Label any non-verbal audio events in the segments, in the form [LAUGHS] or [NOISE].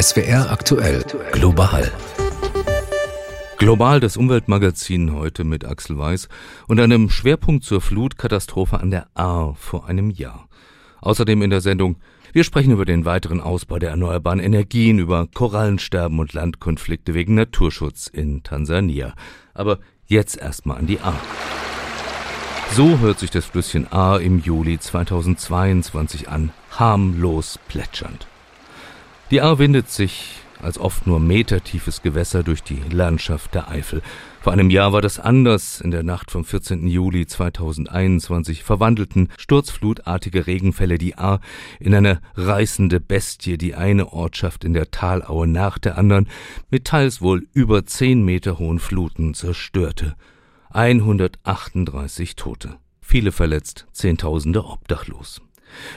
SWR aktuell global. Global das Umweltmagazin heute mit Axel Weiß und einem Schwerpunkt zur Flutkatastrophe an der Ahr vor einem Jahr. Außerdem in der Sendung wir sprechen über den weiteren Ausbau der erneuerbaren Energien, über Korallensterben und Landkonflikte wegen Naturschutz in Tansania. Aber jetzt erstmal an die Ahr. So hört sich das Flüsschen Ahr im Juli 2022 an, harmlos plätschernd. Die Ahr windet sich als oft nur metertiefes Gewässer durch die Landschaft der Eifel. Vor einem Jahr war das anders. In der Nacht vom 14. Juli 2021 verwandelten sturzflutartige Regenfälle die Ahr in eine reißende Bestie, die eine Ortschaft in der Talaue nach der anderen mit teils wohl über zehn Meter hohen Fluten zerstörte. 138 Tote, viele verletzt, Zehntausende obdachlos.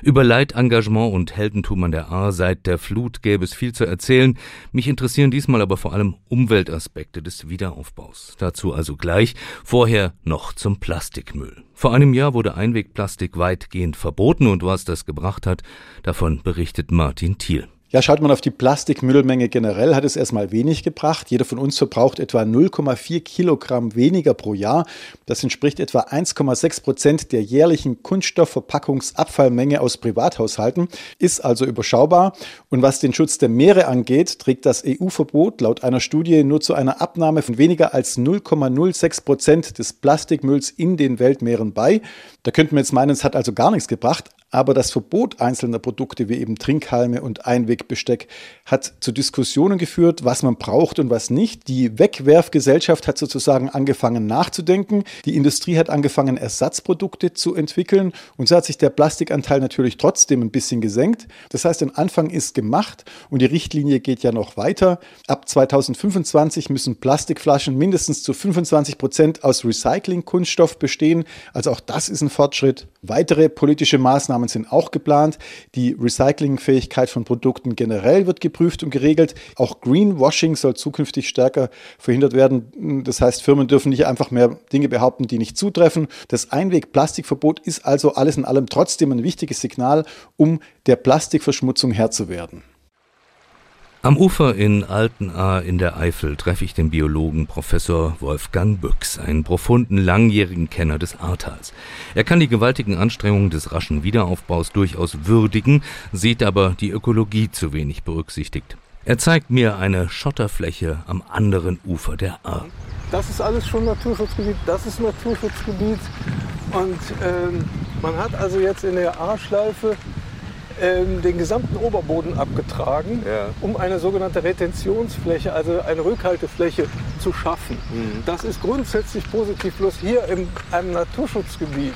Über Leid, Engagement und Heldentum an der Ahr seit der Flut gäbe es viel zu erzählen. Mich interessieren diesmal aber vor allem Umweltaspekte des Wiederaufbaus. Dazu also gleich. Vorher noch zum Plastikmüll. Vor einem Jahr wurde Einwegplastik weitgehend verboten und was das gebracht hat, davon berichtet Martin Thiel. Ja, schaut man auf die Plastikmüllmenge generell, hat es erstmal wenig gebracht. Jeder von uns verbraucht etwa 0,4 Kilogramm weniger pro Jahr. Das entspricht etwa 1,6 Prozent der jährlichen Kunststoffverpackungsabfallmenge aus Privathaushalten, ist also überschaubar. Und was den Schutz der Meere angeht, trägt das EU-Verbot laut einer Studie nur zu einer Abnahme von weniger als 0,06 Prozent des Plastikmülls in den Weltmeeren bei. Da könnten wir jetzt meinen, es hat also gar nichts gebracht. Aber das Verbot einzelner Produkte wie eben Trinkhalme und Einwegbesteck hat zu Diskussionen geführt, was man braucht und was nicht. Die Wegwerfgesellschaft hat sozusagen angefangen nachzudenken. Die Industrie hat angefangen, Ersatzprodukte zu entwickeln. Und so hat sich der Plastikanteil natürlich trotzdem ein bisschen gesenkt. Das heißt, ein Anfang ist gemacht und die Richtlinie geht ja noch weiter. Ab 2025 müssen Plastikflaschen mindestens zu 25 Prozent aus Recyclingkunststoff bestehen. Also auch das ist ein Fortschritt. Weitere politische Maßnahmen sind auch geplant. Die Recyclingfähigkeit von Produkten generell wird geprüft und geregelt. Auch Greenwashing soll zukünftig stärker verhindert werden. Das heißt, Firmen dürfen nicht einfach mehr Dinge behaupten, die nicht zutreffen. Das Einweg-Plastikverbot ist also alles in allem trotzdem ein wichtiges Signal, um der Plastikverschmutzung Herr zu werden. Am Ufer in Altenahr in der Eifel treffe ich den Biologen Professor Wolfgang Büchs, einen profunden langjährigen Kenner des Ahrtals. Er kann die gewaltigen Anstrengungen des raschen Wiederaufbaus durchaus würdigen, sieht aber die Ökologie zu wenig berücksichtigt. Er zeigt mir eine Schotterfläche am anderen Ufer der Ahr. Das ist alles schon Naturschutzgebiet, das ist Naturschutzgebiet. Und ähm, man hat also jetzt in der Ahrschleife ähm, den gesamten Oberboden abgetragen, ja. um eine sogenannte Retentionsfläche, also eine Rückhaltefläche zu schaffen. Mhm. Das ist grundsätzlich positiv. Bloß hier in einem Naturschutzgebiet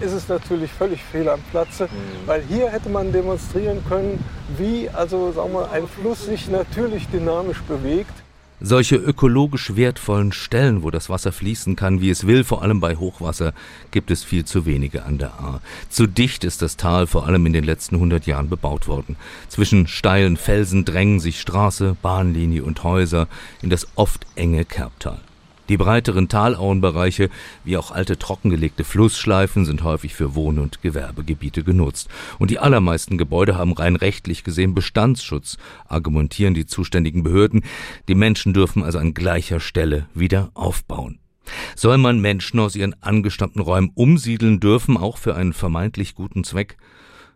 ist es natürlich völlig fehl am Platze, mhm. weil hier hätte man demonstrieren können, wie also sagen wir, ein Fluss sich natürlich dynamisch bewegt. Solche ökologisch wertvollen Stellen, wo das Wasser fließen kann, wie es will, vor allem bei Hochwasser, gibt es viel zu wenige an der Ahr. Zu dicht ist das Tal vor allem in den letzten 100 Jahren bebaut worden. Zwischen steilen Felsen drängen sich Straße, Bahnlinie und Häuser in das oft enge Kerbtal. Die breiteren Talauenbereiche wie auch alte trockengelegte Flussschleifen sind häufig für Wohn- und Gewerbegebiete genutzt. Und die allermeisten Gebäude haben rein rechtlich gesehen Bestandsschutz, argumentieren die zuständigen Behörden. Die Menschen dürfen also an gleicher Stelle wieder aufbauen. Soll man Menschen aus ihren angestammten Räumen umsiedeln dürfen, auch für einen vermeintlich guten Zweck?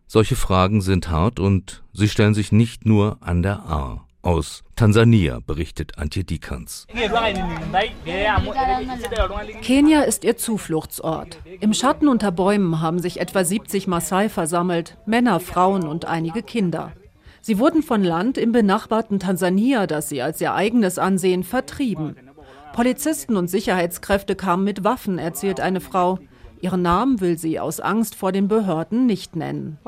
Solche Fragen sind hart und sie stellen sich nicht nur an der Ahr aus Tansania, berichtet Antje Dikans. Kenia ist ihr Zufluchtsort. Im Schatten unter Bäumen haben sich etwa 70 Maasai versammelt, Männer, Frauen und einige Kinder. Sie wurden von Land im benachbarten Tansania, das sie als ihr eigenes ansehen, vertrieben. Polizisten und Sicherheitskräfte kamen mit Waffen, erzählt eine Frau. Ihren Namen will sie aus Angst vor den Behörden nicht nennen.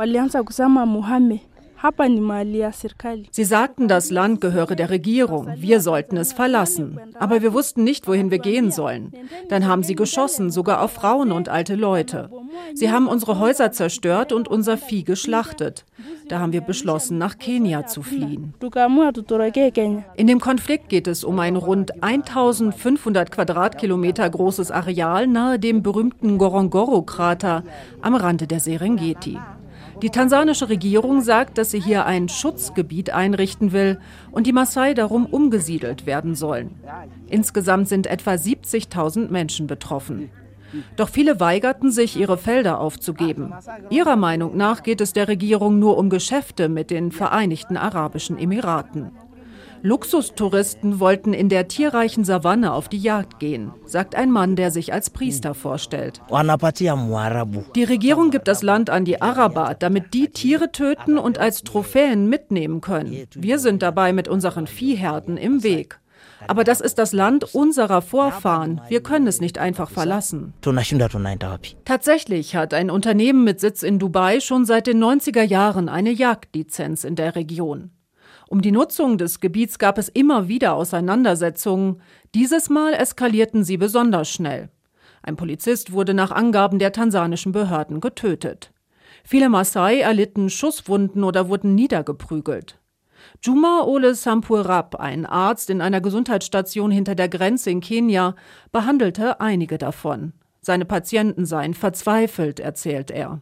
Sie sagten, das Land gehöre der Regierung, wir sollten es verlassen. Aber wir wussten nicht, wohin wir gehen sollen. Dann haben sie geschossen, sogar auf Frauen und alte Leute. Sie haben unsere Häuser zerstört und unser Vieh geschlachtet. Da haben wir beschlossen, nach Kenia zu fliehen. In dem Konflikt geht es um ein rund 1500 Quadratkilometer großes Areal nahe dem berühmten Gorongoro-Krater am Rande der Serengeti. Die tansanische Regierung sagt, dass sie hier ein Schutzgebiet einrichten will und die Maasai darum umgesiedelt werden sollen. Insgesamt sind etwa 70.000 Menschen betroffen. Doch viele weigerten sich, ihre Felder aufzugeben. Ihrer Meinung nach geht es der Regierung nur um Geschäfte mit den Vereinigten Arabischen Emiraten. Luxustouristen wollten in der tierreichen Savanne auf die Jagd gehen, sagt ein Mann, der sich als Priester vorstellt. Die Regierung gibt das Land an die Araber, damit die Tiere töten und als Trophäen mitnehmen können. Wir sind dabei mit unseren Viehherden im Weg. Aber das ist das Land unserer Vorfahren. Wir können es nicht einfach verlassen. Tatsächlich hat ein Unternehmen mit Sitz in Dubai schon seit den 90er Jahren eine Jagdlizenz in der Region. Um die Nutzung des Gebiets gab es immer wieder Auseinandersetzungen. Dieses Mal eskalierten sie besonders schnell. Ein Polizist wurde nach Angaben der tansanischen Behörden getötet. Viele Maasai erlitten Schusswunden oder wurden niedergeprügelt. Juma Ole Sampurab, ein Arzt in einer Gesundheitsstation hinter der Grenze in Kenia, behandelte einige davon. Seine Patienten seien verzweifelt, erzählt er.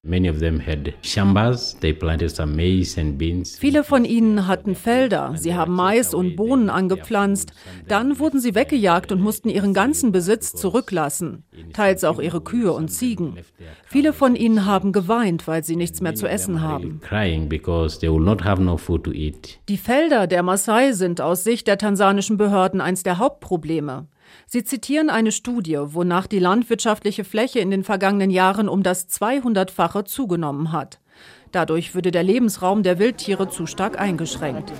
Viele von ihnen hatten Felder, sie haben Mais und Bohnen angepflanzt. Dann wurden sie weggejagt und mussten ihren ganzen Besitz zurücklassen, teils auch ihre Kühe und Ziegen. Viele von ihnen haben geweint, weil sie nichts mehr zu essen haben. Die Felder der Maasai sind aus Sicht der tansanischen Behörden eines der Hauptprobleme. Sie zitieren eine Studie, wonach die landwirtschaftliche Fläche in den vergangenen Jahren um das 200-fache zugenommen hat. Dadurch würde der Lebensraum der Wildtiere zu stark eingeschränkt.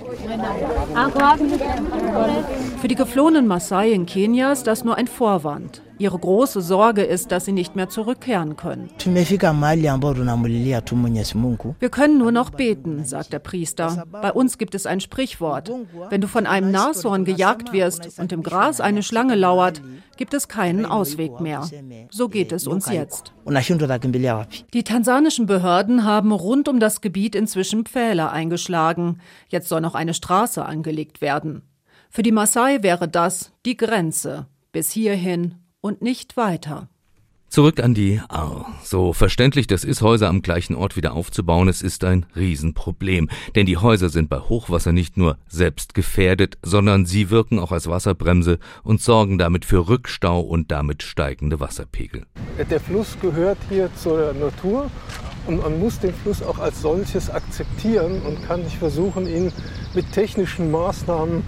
Für die geflohenen Maasai in Kenia ist das nur ein Vorwand. Ihre große Sorge ist, dass sie nicht mehr zurückkehren können. Wir können nur noch beten, sagt der Priester. Bei uns gibt es ein Sprichwort. Wenn du von einem Nashorn gejagt wirst und im Gras eine Schlange lauert, gibt es keinen Ausweg mehr. So geht es uns jetzt. Die tansanischen Behörden haben rund um das Gebiet inzwischen Pfähle eingeschlagen. Jetzt soll noch eine Straße angelegt werden. Für die Maasai wäre das die Grenze. Bis hierhin und nicht weiter. Zurück an die Ahr. So verständlich das ist, Häuser am gleichen Ort wieder aufzubauen, es ist ein Riesenproblem. Denn die Häuser sind bei Hochwasser nicht nur selbst gefährdet, sondern sie wirken auch als Wasserbremse und sorgen damit für Rückstau und damit steigende Wasserpegel. Der Fluss gehört hier zur Natur und man muss den Fluss auch als solches akzeptieren und kann nicht versuchen, ihn mit technischen Maßnahmen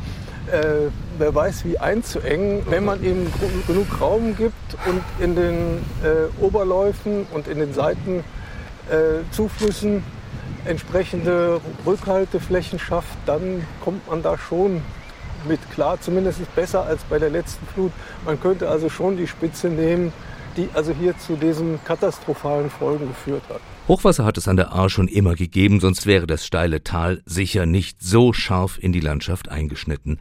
äh, wer weiß wie einzuengen, wenn man ihm genug Raum gibt und in den äh, Oberläufen und in den Seitenzuflüssen äh, entsprechende Rückhalteflächen schafft, dann kommt man da schon mit klar, zumindest besser als bei der letzten Flut. Man könnte also schon die Spitze nehmen, die also hier zu diesen katastrophalen Folgen geführt hat. Hochwasser hat es an der Ahr schon immer gegeben, sonst wäre das steile Tal sicher nicht so scharf in die Landschaft eingeschnitten.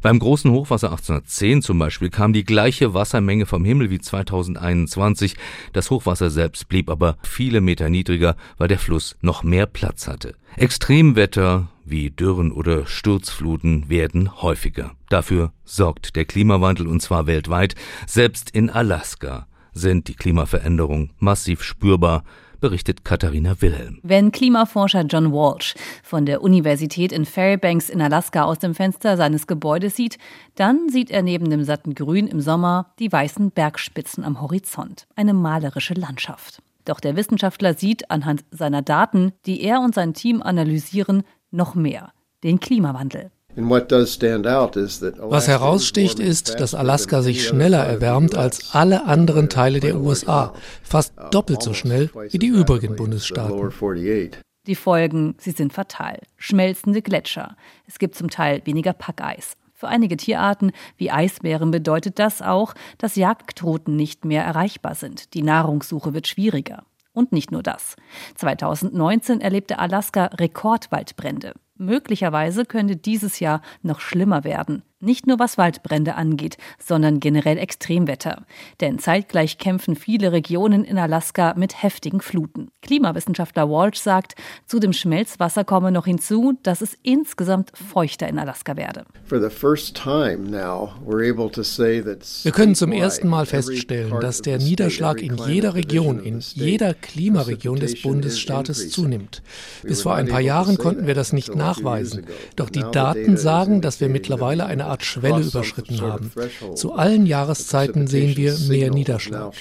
Beim großen Hochwasser 1810 zum Beispiel kam die gleiche Wassermenge vom Himmel wie 2021. Das Hochwasser selbst blieb aber viele Meter niedriger, weil der Fluss noch mehr Platz hatte. Extremwetter wie Dürren oder Sturzfluten werden häufiger. Dafür sorgt der Klimawandel und zwar weltweit. Selbst in Alaska sind die Klimaveränderungen massiv spürbar berichtet Katharina Wilhelm. Wenn Klimaforscher John Walsh von der Universität in Fairbanks in Alaska aus dem Fenster seines Gebäudes sieht, dann sieht er neben dem satten Grün im Sommer die weißen Bergspitzen am Horizont. Eine malerische Landschaft. Doch der Wissenschaftler sieht anhand seiner Daten, die er und sein Team analysieren, noch mehr. Den Klimawandel. Was heraussticht, ist, dass Alaska sich schneller erwärmt als alle anderen Teile der USA, fast doppelt so schnell wie die übrigen Bundesstaaten. Die Folgen, sie sind fatal. Schmelzende Gletscher. Es gibt zum Teil weniger Packeis. Für einige Tierarten wie Eisbären bedeutet das auch, dass Jagdrouten nicht mehr erreichbar sind. Die Nahrungssuche wird schwieriger. Und nicht nur das. 2019 erlebte Alaska Rekordwaldbrände. Möglicherweise könnte dieses Jahr noch schlimmer werden. Nicht nur was Waldbrände angeht, sondern generell Extremwetter. Denn zeitgleich kämpfen viele Regionen in Alaska mit heftigen Fluten. Klimawissenschaftler Walsh sagt, zu dem Schmelzwasser komme noch hinzu, dass es insgesamt feuchter in Alaska werde. Wir können zum ersten Mal feststellen, dass der Niederschlag in jeder Region, in jeder Klimaregion des Bundesstaates zunimmt. Bis vor ein paar Jahren konnten wir das nicht nachweisen. Doch die Daten sagen, dass wir mittlerweile eine Art Schwelle überschritten haben. Zu allen Jahreszeiten sehen wir mehr Niederschlag.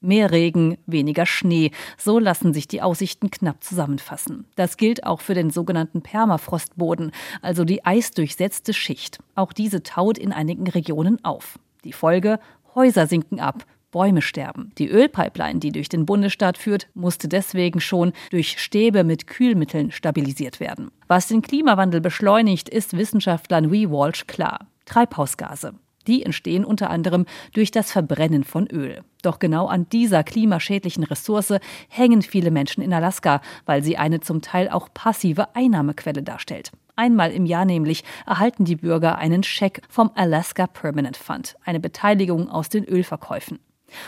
Mehr Regen, weniger Schnee. So lassen sich die Aussichten knapp zusammenfassen. Das gilt auch für den sogenannten Permafrostboden, also die eisdurchsetzte Schicht. Auch diese taut in einigen Regionen auf. Die Folge? Häuser sinken ab, Bäume sterben. Die Ölpipeline, die durch den Bundesstaat führt, musste deswegen schon durch Stäbe mit Kühlmitteln stabilisiert werden. Was den Klimawandel beschleunigt, ist Wissenschaftler Louis Walsh klar. Treibhausgase. Die entstehen unter anderem durch das Verbrennen von Öl. Doch genau an dieser klimaschädlichen Ressource hängen viele Menschen in Alaska, weil sie eine zum Teil auch passive Einnahmequelle darstellt. Einmal im Jahr nämlich erhalten die Bürger einen Scheck vom Alaska Permanent Fund, eine Beteiligung aus den Ölverkäufen.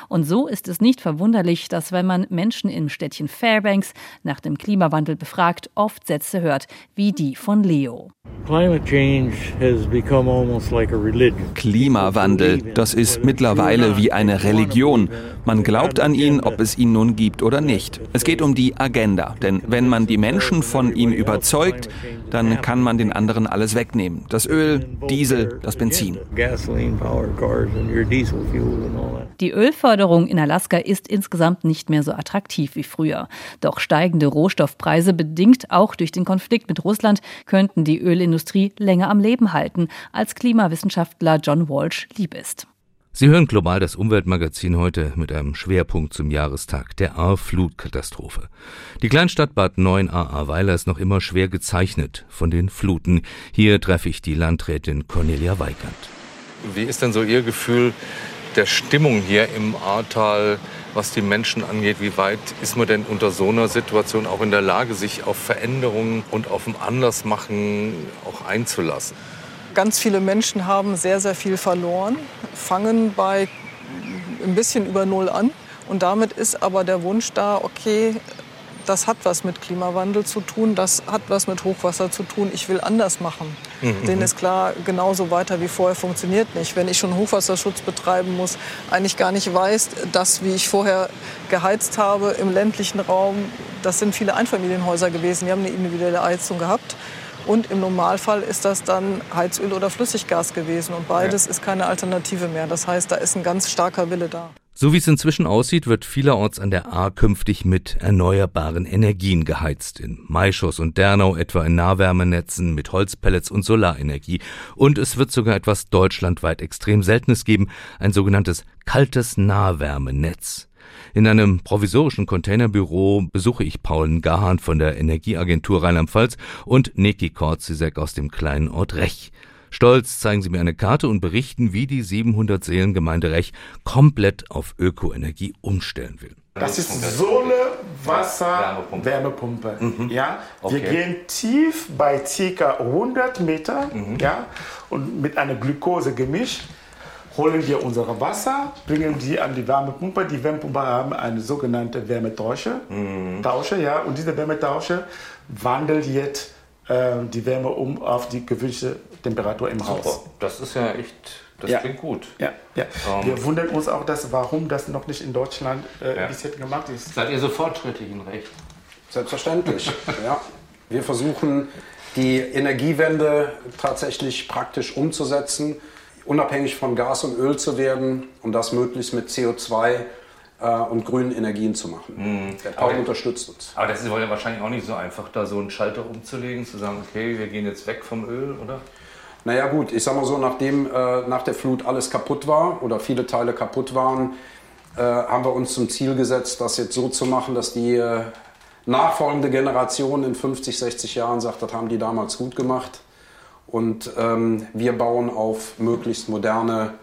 Und so ist es nicht verwunderlich, dass wenn man Menschen im Städtchen Fairbanks nach dem Klimawandel befragt, oft Sätze hört wie die von Leo. Klimawandel, das ist mittlerweile wie eine Religion. Man glaubt an ihn, ob es ihn nun gibt oder nicht. Es geht um die Agenda, denn wenn man die Menschen von ihm überzeugt, dann kann man den anderen alles wegnehmen. Das Öl, Diesel, das Benzin. Die Ölförderung in Alaska ist insgesamt nicht mehr so attraktiv wie früher. Doch steigende Rohstoffpreise, bedingt auch durch den Konflikt mit Russland, könnten die Ölindustrie länger am Leben halten, als Klimawissenschaftler John Walsh lieb ist. Sie hören global das Umweltmagazin heute mit einem Schwerpunkt zum Jahrestag der A-Flutkatastrophe. Die Kleinstadt Bad 9 a Weiler ist noch immer schwer gezeichnet von den Fluten. Hier treffe ich die Landrätin Cornelia Weigand. Wie ist denn so Ihr Gefühl der Stimmung hier im Ahrtal, was die Menschen angeht? Wie weit ist man denn unter so einer Situation auch in der Lage, sich auf Veränderungen und auf ein Andersmachen auch einzulassen? Ganz viele Menschen haben sehr, sehr viel verloren, fangen bei ein bisschen über Null an. Und damit ist aber der Wunsch da, okay, das hat was mit Klimawandel zu tun, das hat was mit Hochwasser zu tun, ich will anders machen. Mhm. Denen ist klar, genauso weiter wie vorher funktioniert nicht. Wenn ich schon Hochwasserschutz betreiben muss, eigentlich gar nicht weiß, dass, wie ich vorher geheizt habe im ländlichen Raum, das sind viele Einfamilienhäuser gewesen, die haben eine individuelle Heizung gehabt. Und im Normalfall ist das dann Heizöl oder Flüssiggas gewesen. Und beides ja. ist keine Alternative mehr. Das heißt, da ist ein ganz starker Wille da. So wie es inzwischen aussieht, wird vielerorts an der Ahr künftig mit erneuerbaren Energien geheizt. In Maischoss und Dernau etwa in Nahwärmenetzen mit Holzpellets und Solarenergie. Und es wird sogar etwas deutschlandweit extrem Seltenes geben, ein sogenanntes kaltes Nahwärmenetz. In einem provisorischen Containerbüro besuche ich Paul Gahan von der Energieagentur Rheinland-Pfalz und Niki Korzisek aus dem kleinen Ort Rech. Stolz zeigen sie mir eine Karte und berichten, wie die 700 Seelengemeinde Rech komplett auf Ökoenergie umstellen will. Das ist so eine Wasserwärmepumpe. Mhm. Ja? Wir okay. gehen tief bei ca. 100 Meter mhm. ja? und mit einem Glukosegemisch holen wir unser Wasser, bringen die an die Wärmepumpe. Die Wärmepumpe haben eine sogenannte Wärmetausche. Mhm. Tausche, ja? Und diese Wärmetausche wandelt jetzt äh, die Wärme um auf die gewünschte Temperatur im Super. Haus. Das ist ja echt, das ja. klingt gut. Ja, ja. Um, ähm. Wir wundern uns auch, dass, warum das noch nicht in Deutschland äh, ja. bis jetzt gemacht ist. Seid ihr so fortschrittlich in Recht? Selbstverständlich, [LAUGHS] ja. Wir versuchen, die Energiewende tatsächlich praktisch umzusetzen, unabhängig von Gas und Öl zu werden und das möglichst mit CO2 äh, und grünen Energien zu machen. Mhm. Der Paul unterstützt uns. Aber das ist ja wahrscheinlich auch nicht so einfach, da so einen Schalter umzulegen, zu sagen, okay, wir gehen jetzt weg vom Öl, oder? Naja gut, ich sag mal so, nachdem äh, nach der Flut alles kaputt war oder viele Teile kaputt waren, äh, haben wir uns zum Ziel gesetzt, das jetzt so zu machen, dass die äh, nachfolgende Generation in 50, 60 Jahren sagt, das haben die damals gut gemacht. Und ähm, wir bauen auf möglichst moderne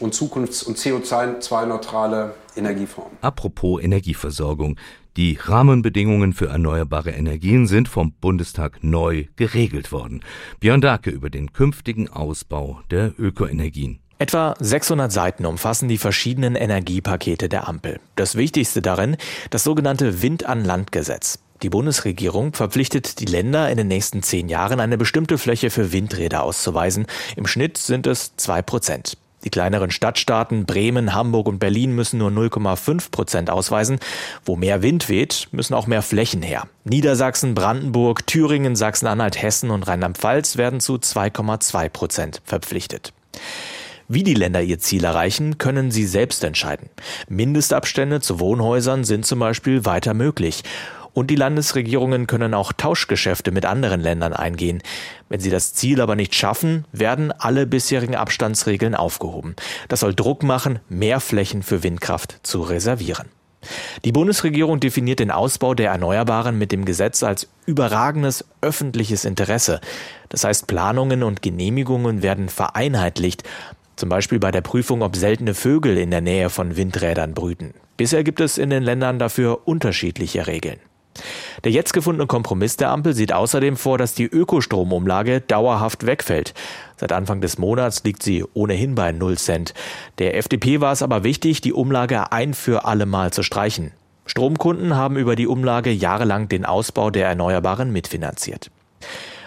und zukunfts- und CO2-neutrale Energieform. Apropos Energieversorgung. Die Rahmenbedingungen für erneuerbare Energien sind vom Bundestag neu geregelt worden. Björn Dake über den künftigen Ausbau der Ökoenergien. Etwa 600 Seiten umfassen die verschiedenen Energiepakete der Ampel. Das wichtigste darin, das sogenannte Wind-an-Land-Gesetz. Die Bundesregierung verpflichtet die Länder in den nächsten zehn Jahren eine bestimmte Fläche für Windräder auszuweisen. Im Schnitt sind es zwei Prozent. Die kleineren Stadtstaaten Bremen, Hamburg und Berlin müssen nur 0,5 Prozent ausweisen. Wo mehr Wind weht, müssen auch mehr Flächen her. Niedersachsen, Brandenburg, Thüringen, Sachsen-Anhalt, Hessen und Rheinland-Pfalz werden zu 2,2 Prozent verpflichtet. Wie die Länder ihr Ziel erreichen, können sie selbst entscheiden. Mindestabstände zu Wohnhäusern sind zum Beispiel weiter möglich. Und die Landesregierungen können auch Tauschgeschäfte mit anderen Ländern eingehen. Wenn sie das Ziel aber nicht schaffen, werden alle bisherigen Abstandsregeln aufgehoben. Das soll Druck machen, mehr Flächen für Windkraft zu reservieren. Die Bundesregierung definiert den Ausbau der Erneuerbaren mit dem Gesetz als überragendes öffentliches Interesse. Das heißt, Planungen und Genehmigungen werden vereinheitlicht. Zum Beispiel bei der Prüfung, ob seltene Vögel in der Nähe von Windrädern brüten. Bisher gibt es in den Ländern dafür unterschiedliche Regeln. Der jetzt gefundene Kompromiss der Ampel sieht außerdem vor, dass die Ökostromumlage dauerhaft wegfällt. Seit Anfang des Monats liegt sie ohnehin bei 0 Cent. Der FDP war es aber wichtig, die Umlage ein für alle Mal zu streichen. Stromkunden haben über die Umlage jahrelang den Ausbau der Erneuerbaren mitfinanziert.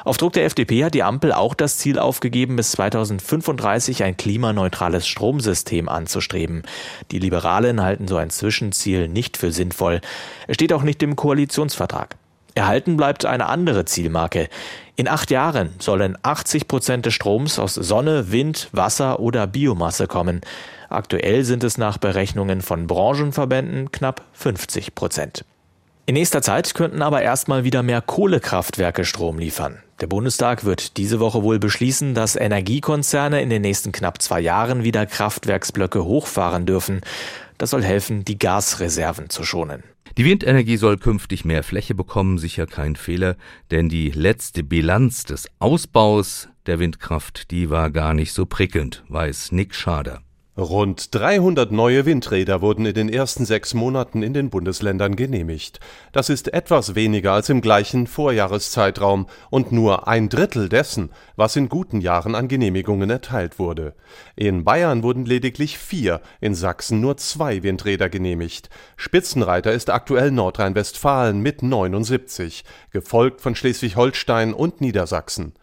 Auf Druck der FDP hat die Ampel auch das Ziel aufgegeben, bis 2035 ein klimaneutrales Stromsystem anzustreben. Die Liberalen halten so ein Zwischenziel nicht für sinnvoll. Es steht auch nicht im Koalitionsvertrag. Erhalten bleibt eine andere Zielmarke. In acht Jahren sollen 80 Prozent des Stroms aus Sonne, Wind, Wasser oder Biomasse kommen. Aktuell sind es nach Berechnungen von Branchenverbänden knapp 50 Prozent. In nächster Zeit könnten aber erstmal wieder mehr Kohlekraftwerke Strom liefern. Der Bundestag wird diese Woche wohl beschließen, dass Energiekonzerne in den nächsten knapp zwei Jahren wieder Kraftwerksblöcke hochfahren dürfen. Das soll helfen, die Gasreserven zu schonen. Die Windenergie soll künftig mehr Fläche bekommen, sicher kein Fehler, denn die letzte Bilanz des Ausbaus der Windkraft, die war gar nicht so prickelnd, weiß Nick Schader. Rund 300 neue Windräder wurden in den ersten sechs Monaten in den Bundesländern genehmigt. Das ist etwas weniger als im gleichen Vorjahreszeitraum und nur ein Drittel dessen, was in guten Jahren an Genehmigungen erteilt wurde. In Bayern wurden lediglich vier, in Sachsen nur zwei Windräder genehmigt. Spitzenreiter ist aktuell Nordrhein-Westfalen mit 79, gefolgt von Schleswig-Holstein und Niedersachsen.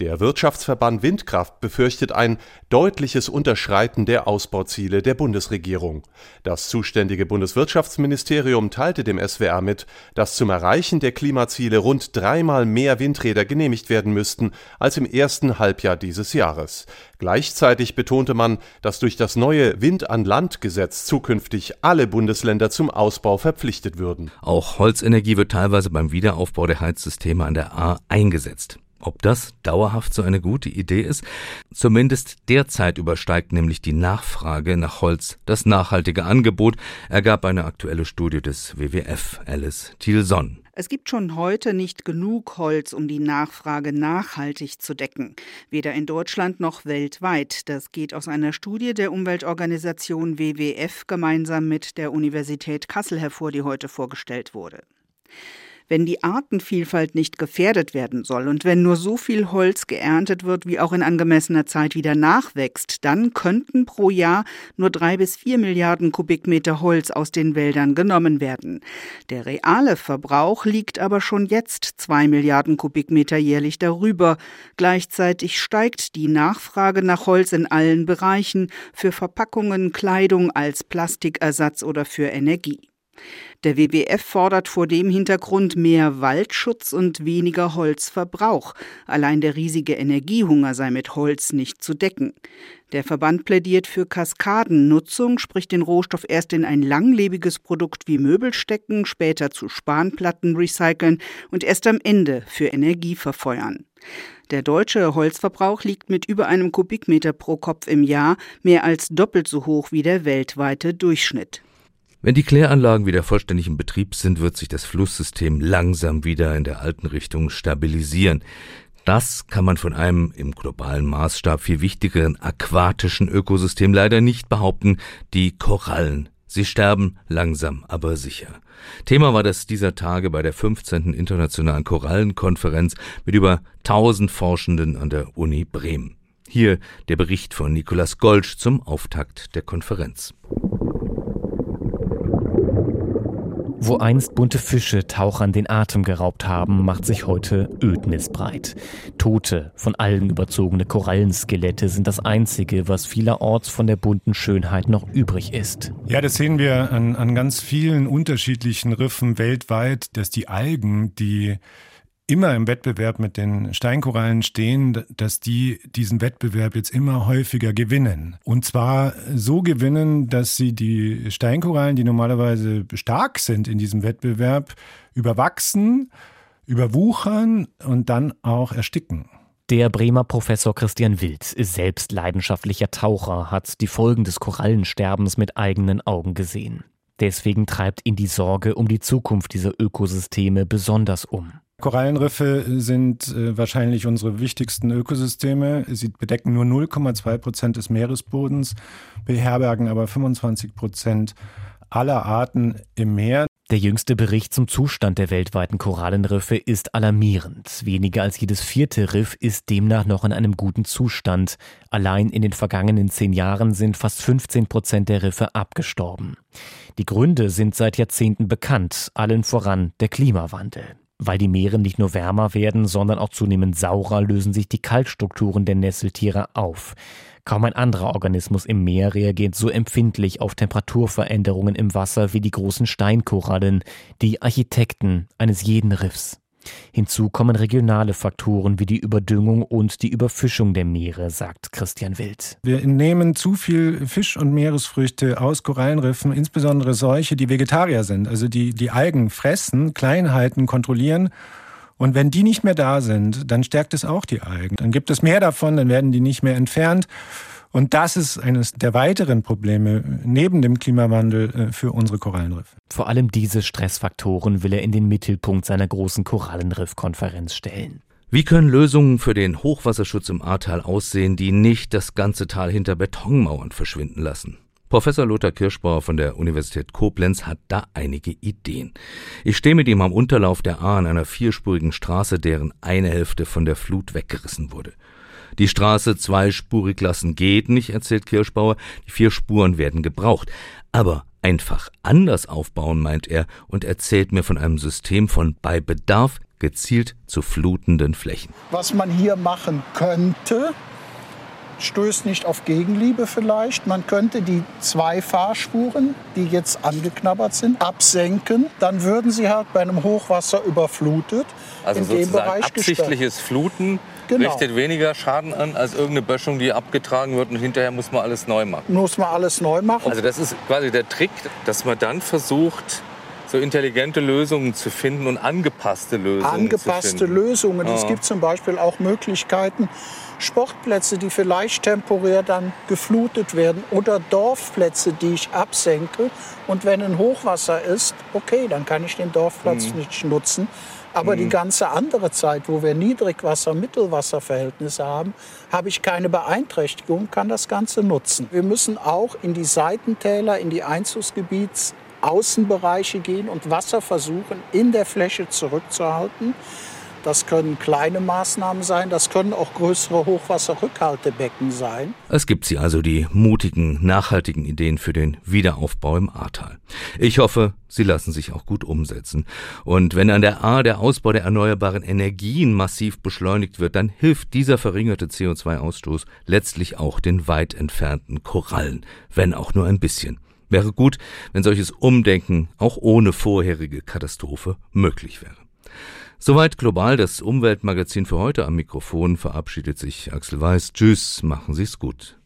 Der Wirtschaftsverband Windkraft befürchtet ein deutliches Unterschreiten der Ausbauziele der Bundesregierung. Das zuständige Bundeswirtschaftsministerium teilte dem SWR mit, dass zum Erreichen der Klimaziele rund dreimal mehr Windräder genehmigt werden müssten als im ersten Halbjahr dieses Jahres. Gleichzeitig betonte man, dass durch das neue Wind-an-Land-Gesetz zukünftig alle Bundesländer zum Ausbau verpflichtet würden. Auch Holzenergie wird teilweise beim Wiederaufbau der Heizsysteme an der A eingesetzt. Ob das dauerhaft so eine gute Idee ist? Zumindest derzeit übersteigt nämlich die Nachfrage nach Holz das nachhaltige Angebot, ergab eine aktuelle Studie des WWF, Alice Thielson. Es gibt schon heute nicht genug Holz, um die Nachfrage nachhaltig zu decken. Weder in Deutschland noch weltweit. Das geht aus einer Studie der Umweltorganisation WWF gemeinsam mit der Universität Kassel hervor, die heute vorgestellt wurde wenn die Artenvielfalt nicht gefährdet werden soll und wenn nur so viel Holz geerntet wird, wie auch in angemessener Zeit wieder nachwächst, dann könnten pro Jahr nur drei bis vier Milliarden Kubikmeter Holz aus den Wäldern genommen werden. Der reale Verbrauch liegt aber schon jetzt zwei Milliarden Kubikmeter jährlich darüber. Gleichzeitig steigt die Nachfrage nach Holz in allen Bereichen für Verpackungen, Kleidung als Plastikersatz oder für Energie. Der WWF fordert vor dem Hintergrund mehr Waldschutz und weniger Holzverbrauch. Allein der riesige Energiehunger sei mit Holz nicht zu decken. Der Verband plädiert für Kaskadennutzung, sprich den Rohstoff erst in ein langlebiges Produkt wie Möbel stecken, später zu Spanplatten recyceln und erst am Ende für Energie verfeuern. Der deutsche Holzverbrauch liegt mit über einem Kubikmeter pro Kopf im Jahr mehr als doppelt so hoch wie der weltweite Durchschnitt. Wenn die Kläranlagen wieder vollständig in Betrieb sind, wird sich das Flusssystem langsam wieder in der alten Richtung stabilisieren. Das kann man von einem im globalen Maßstab viel wichtigeren aquatischen Ökosystem leider nicht behaupten. Die Korallen Sie sterben langsam, aber sicher. Thema war das dieser Tage bei der 15. Internationalen Korallenkonferenz mit über 1000 Forschenden an der Uni Bremen. Hier der Bericht von Nikolaus Golsch zum Auftakt der Konferenz. Wo einst bunte Fische Tauchern den Atem geraubt haben, macht sich heute Ödnis breit. Tote, von Algen überzogene Korallenskelette sind das Einzige, was vielerorts von der bunten Schönheit noch übrig ist. Ja, das sehen wir an, an ganz vielen unterschiedlichen Riffen weltweit, dass die Algen, die immer im Wettbewerb mit den Steinkorallen stehen, dass die diesen Wettbewerb jetzt immer häufiger gewinnen. Und zwar so gewinnen, dass sie die Steinkorallen, die normalerweise stark sind in diesem Wettbewerb, überwachsen, überwuchern und dann auch ersticken. Der Bremer Professor Christian Wild ist selbst leidenschaftlicher Taucher, hat die Folgen des Korallensterbens mit eigenen Augen gesehen. Deswegen treibt ihn die Sorge um die Zukunft dieser Ökosysteme besonders um. Korallenriffe sind äh, wahrscheinlich unsere wichtigsten Ökosysteme. Sie bedecken nur 0,2 Prozent des Meeresbodens, beherbergen aber 25 Prozent aller Arten im Meer. Der jüngste Bericht zum Zustand der weltweiten Korallenriffe ist alarmierend. Weniger als jedes vierte Riff ist demnach noch in einem guten Zustand. Allein in den vergangenen zehn Jahren sind fast 15 Prozent der Riffe abgestorben. Die Gründe sind seit Jahrzehnten bekannt, allen voran der Klimawandel. Weil die Meere nicht nur wärmer werden, sondern auch zunehmend saurer, lösen sich die Kaltstrukturen der Nesseltiere auf. Kaum ein anderer Organismus im Meer reagiert so empfindlich auf Temperaturveränderungen im Wasser wie die großen Steinkorallen, die Architekten eines jeden Riffs. Hinzu kommen regionale Faktoren wie die Überdüngung und die Überfischung der Meere, sagt Christian Wild. Wir nehmen zu viel Fisch und Meeresfrüchte aus Korallenriffen, insbesondere solche, die Vegetarier sind, also die die Algen fressen, Kleinheiten kontrollieren. Und wenn die nicht mehr da sind, dann stärkt es auch die Algen. Dann gibt es mehr davon, dann werden die nicht mehr entfernt. Und das ist eines der weiteren Probleme neben dem Klimawandel äh, für unsere Korallenriffe. Vor allem diese Stressfaktoren will er in den Mittelpunkt seiner großen Korallenriffkonferenz stellen. Wie können Lösungen für den Hochwasserschutz im Ahrtal aussehen, die nicht das ganze Tal hinter Betonmauern verschwinden lassen? Professor Lothar Kirschbauer von der Universität Koblenz hat da einige Ideen. Ich stehe mit ihm am Unterlauf der Ahr an einer vierspurigen Straße, deren eine Hälfte von der Flut weggerissen wurde. Die Straße zweispurig lassen geht nicht, erzählt Kirschbauer. Die vier Spuren werden gebraucht. Aber einfach anders aufbauen, meint er und erzählt mir von einem System von bei Bedarf gezielt zu flutenden Flächen. Was man hier machen könnte, stößt nicht auf Gegenliebe vielleicht. Man könnte die zwei Fahrspuren, die jetzt angeknabbert sind, absenken. Dann würden sie halt bei einem Hochwasser überflutet. Also in dem Bereich absichtliches Fluten genau. richtet weniger Schaden an als irgendeine Böschung, die abgetragen wird und hinterher muss man alles neu machen. Muss man alles neu machen. Also das ist quasi der Trick, dass man dann versucht, so intelligente Lösungen zu finden und angepasste Lösungen angepasste Lösungen. Es gibt zum Beispiel auch Möglichkeiten, Sportplätze, die vielleicht temporär dann geflutet werden oder Dorfplätze, die ich absenke. Und wenn ein Hochwasser ist, okay, dann kann ich den Dorfplatz mhm. nicht nutzen. Aber mhm. die ganze andere Zeit, wo wir Niedrigwasser-, Mittelwasserverhältnisse haben, habe ich keine Beeinträchtigung, kann das Ganze nutzen. Wir müssen auch in die Seitentäler, in die Einzugsgebiets Außenbereiche gehen und Wasser versuchen, in der Fläche zurückzuhalten. Das können kleine Maßnahmen sein, das können auch größere Hochwasserrückhaltebecken sein. Es gibt sie also, die mutigen, nachhaltigen Ideen für den Wiederaufbau im Ahrtal. Ich hoffe, sie lassen sich auch gut umsetzen. Und wenn an der Ahr der Ausbau der erneuerbaren Energien massiv beschleunigt wird, dann hilft dieser verringerte CO2-Ausstoß letztlich auch den weit entfernten Korallen, wenn auch nur ein bisschen. Wäre gut, wenn solches Umdenken auch ohne vorherige Katastrophe möglich wäre. Soweit global das Umweltmagazin für heute am Mikrofon verabschiedet sich Axel Weiß. Tschüss, machen Sie's gut.